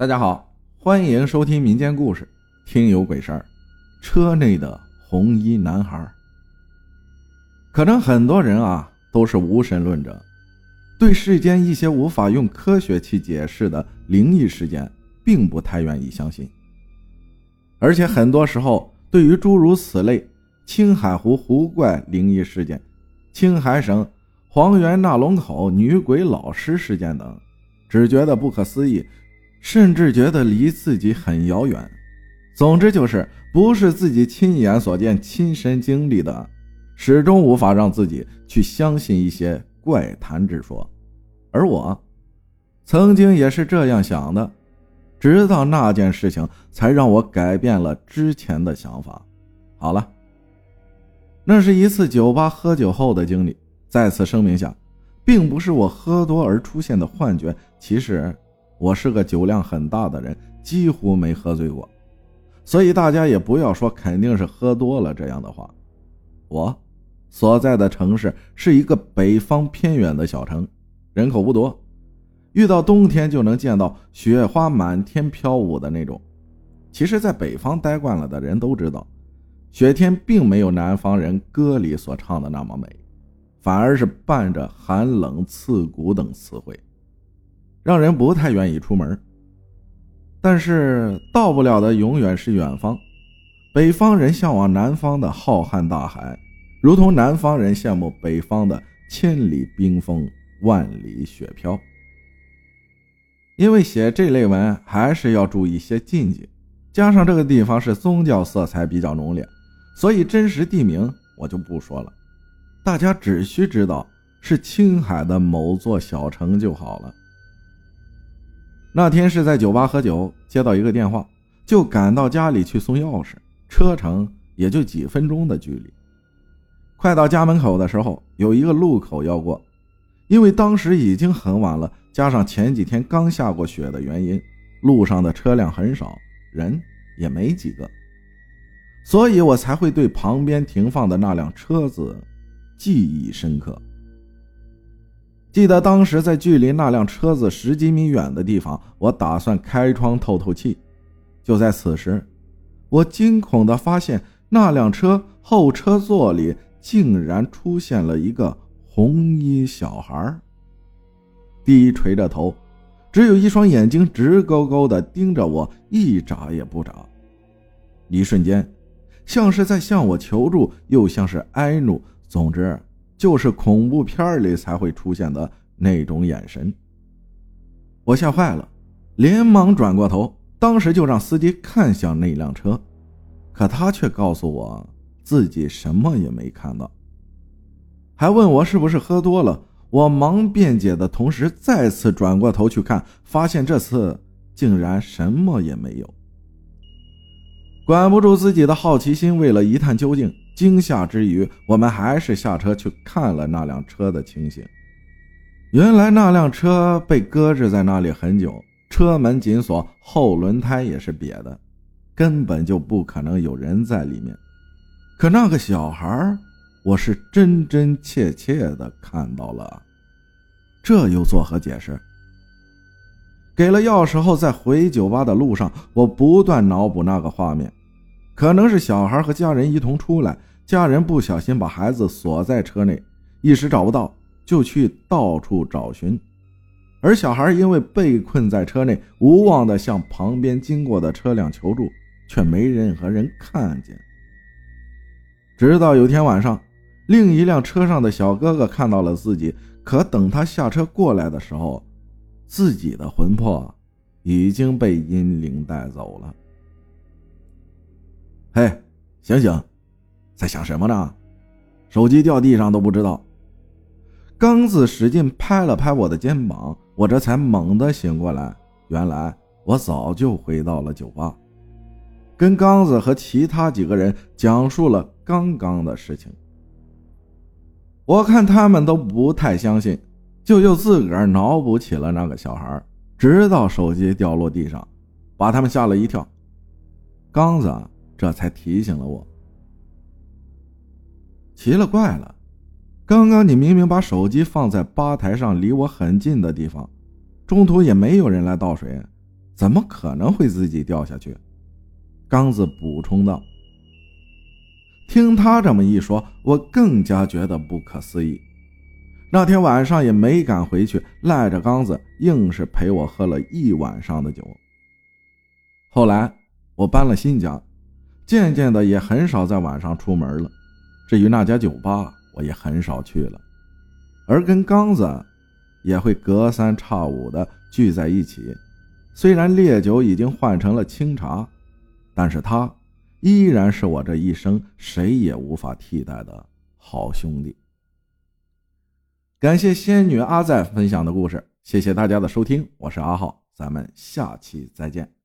大家好，欢迎收听民间故事《听有鬼事儿》。车内的红衣男孩。可能很多人啊都是无神论者，对世间一些无法用科学去解释的灵异事件，并不太愿意相信。而且很多时候，对于诸如此类青海湖湖怪灵异事件、青海省黄原纳龙口女鬼老尸事件等，只觉得不可思议。甚至觉得离自己很遥远。总之就是，不是自己亲眼所见、亲身经历的，始终无法让自己去相信一些怪谈之说。而我，曾经也是这样想的，直到那件事情才让我改变了之前的想法。好了，那是一次酒吧喝酒后的经历。再次声明下，并不是我喝多而出现的幻觉，其实。我是个酒量很大的人，几乎没喝醉过，所以大家也不要说肯定是喝多了这样的话。我所在的城市是一个北方偏远的小城，人口不多，遇到冬天就能见到雪花满天飘舞的那种。其实，在北方待惯了的人都知道，雪天并没有南方人歌里所唱的那么美，反而是伴着寒冷刺骨等词汇。让人不太愿意出门，但是到不了的永远是远方。北方人向往南方的浩瀚大海，如同南方人羡慕北方的千里冰封、万里雪飘。因为写这类文还是要注意一些禁忌，加上这个地方是宗教色彩比较浓烈，所以真实地名我就不说了，大家只需知道是青海的某座小城就好了。那天是在酒吧喝酒，接到一个电话，就赶到家里去送钥匙，车程也就几分钟的距离。快到家门口的时候，有一个路口要过，因为当时已经很晚了，加上前几天刚下过雪的原因，路上的车辆很少，人也没几个，所以我才会对旁边停放的那辆车子记忆深刻。记得当时在距离那辆车子十几米远的地方，我打算开窗透透气。就在此时，我惊恐地发现那辆车后车座里竟然出现了一个红衣小孩，低垂着头，只有一双眼睛直勾勾地盯着我，一眨也不眨。一瞬间，像是在向我求助，又像是哀怒。总之。就是恐怖片里才会出现的那种眼神，我吓坏了，连忙转过头，当时就让司机看向那辆车，可他却告诉我自己什么也没看到，还问我是不是喝多了。我忙辩解的同时，再次转过头去看，发现这次竟然什么也没有。管不住自己的好奇心，为了一探究竟。惊吓之余，我们还是下车去看了那辆车的情形。原来那辆车被搁置在那里很久，车门紧锁，后轮胎也是瘪的，根本就不可能有人在里面。可那个小孩，我是真真切切的看到了，这又作何解释？给了钥匙后，在回酒吧的路上，我不断脑补那个画面，可能是小孩和家人一同出来。家人不小心把孩子锁在车内，一时找不到，就去到处找寻。而小孩因为被困在车内，无望地向旁边经过的车辆求助，却没任何人看见。直到有天晚上，另一辆车上的小哥哥看到了自己，可等他下车过来的时候，自己的魂魄已经被阴灵带走了。嘿，醒醒！在想什么呢？手机掉地上都不知道。刚子使劲拍了拍我的肩膀，我这才猛地醒过来。原来我早就回到了酒吧，跟刚子和其他几个人讲述了刚刚的事情。我看他们都不太相信，就又自个儿脑补起了那个小孩，直到手机掉落地上，把他们吓了一跳。刚子这才提醒了我。奇了怪了，刚刚你明明把手机放在吧台上离我很近的地方，中途也没有人来倒水，怎么可能会自己掉下去？刚子补充道。听他这么一说，我更加觉得不可思议。那天晚上也没敢回去，赖着刚子，硬是陪我喝了一晚上的酒。后来我搬了新家，渐渐的也很少在晚上出门了。至于那家酒吧，我也很少去了。而跟刚子，也会隔三差五的聚在一起。虽然烈酒已经换成了清茶，但是他依然是我这一生谁也无法替代的好兄弟。感谢仙女阿赞分享的故事，谢谢大家的收听，我是阿浩，咱们下期再见。